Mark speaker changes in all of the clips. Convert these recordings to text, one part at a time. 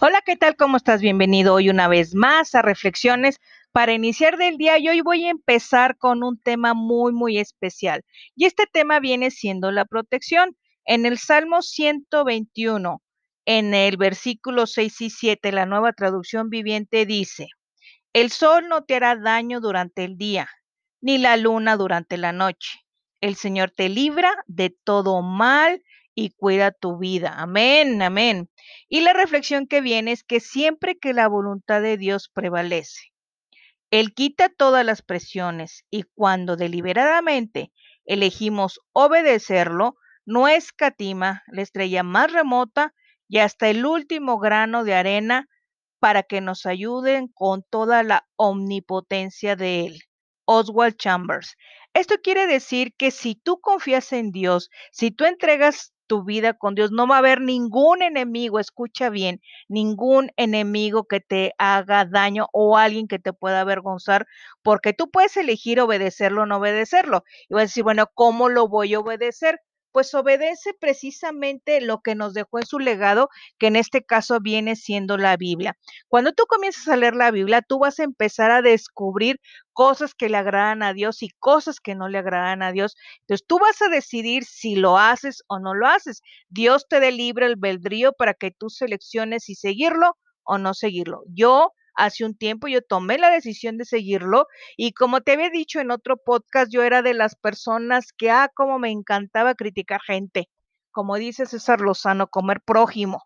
Speaker 1: Hola, ¿qué tal? ¿Cómo estás? Bienvenido hoy una vez más a Reflexiones para iniciar del día y hoy voy a empezar con un tema muy, muy especial. Y este tema viene siendo la protección. En el Salmo 121, en el versículo 6 y 7, la nueva traducción viviente dice, el sol no te hará daño durante el día, ni la luna durante la noche. El Señor te libra de todo mal y cuida tu vida. Amén, amén. Y la reflexión que viene es que siempre que la voluntad de Dios prevalece, Él quita todas las presiones y cuando deliberadamente elegimos obedecerlo, no escatima la estrella más remota y hasta el último grano de arena para que nos ayuden con toda la omnipotencia de Él. Oswald Chambers. Esto quiere decir que si tú confías en Dios, si tú entregas tu vida con Dios. No va a haber ningún enemigo, escucha bien, ningún enemigo que te haga daño o alguien que te pueda avergonzar, porque tú puedes elegir obedecerlo o no obedecerlo. Y vas a decir, bueno, ¿cómo lo voy a obedecer? Pues obedece precisamente lo que nos dejó en su legado, que en este caso viene siendo la Biblia. Cuando tú comienzas a leer la Biblia, tú vas a empezar a descubrir cosas que le agradan a Dios y cosas que no le agradan a Dios. Entonces tú vas a decidir si lo haces o no lo haces. Dios te dé libre el para que tú selecciones si seguirlo o no seguirlo. Yo hace un tiempo yo tomé la decisión de seguirlo y como te había dicho en otro podcast, yo era de las personas que, ah, como me encantaba criticar gente, como dice César Lozano, comer prójimo,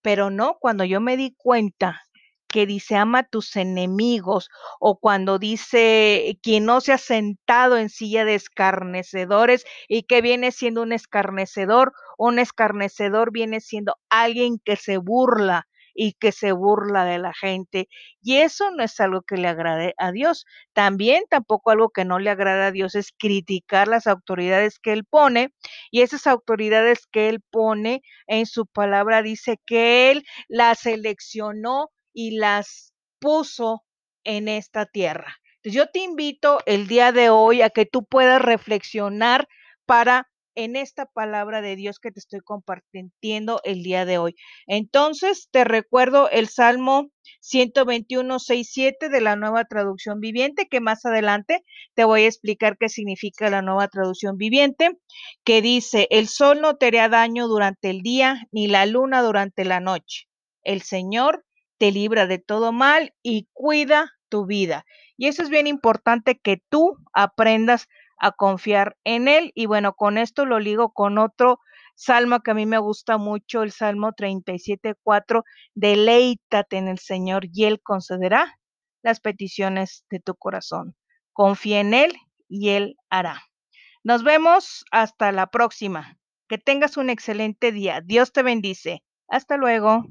Speaker 1: pero no, cuando yo me di cuenta que dice ama a tus enemigos o cuando dice quien no se ha sentado en silla de escarnecedores y que viene siendo un escarnecedor, un escarnecedor viene siendo alguien que se burla y que se burla de la gente. Y eso no es algo que le agrade a Dios. También tampoco algo que no le agrada a Dios es criticar las autoridades que Él pone. Y esas autoridades que Él pone en su palabra dice que Él las seleccionó y las puso en esta tierra. yo te invito el día de hoy a que tú puedas reflexionar para en esta palabra de Dios que te estoy compartiendo el día de hoy. Entonces, te recuerdo el Salmo 121, 6, 7 de la nueva traducción viviente, que más adelante te voy a explicar qué significa la nueva traducción viviente, que dice, el sol no te hará daño durante el día, ni la luna durante la noche. El Señor te libra de todo mal y cuida tu vida. Y eso es bien importante que tú aprendas a confiar en Él. Y bueno, con esto lo ligo con otro salmo que a mí me gusta mucho, el Salmo 37.4, deleítate en el Señor y Él concederá las peticiones de tu corazón. Confía en Él y Él hará. Nos vemos hasta la próxima. Que tengas un excelente día. Dios te bendice. Hasta luego.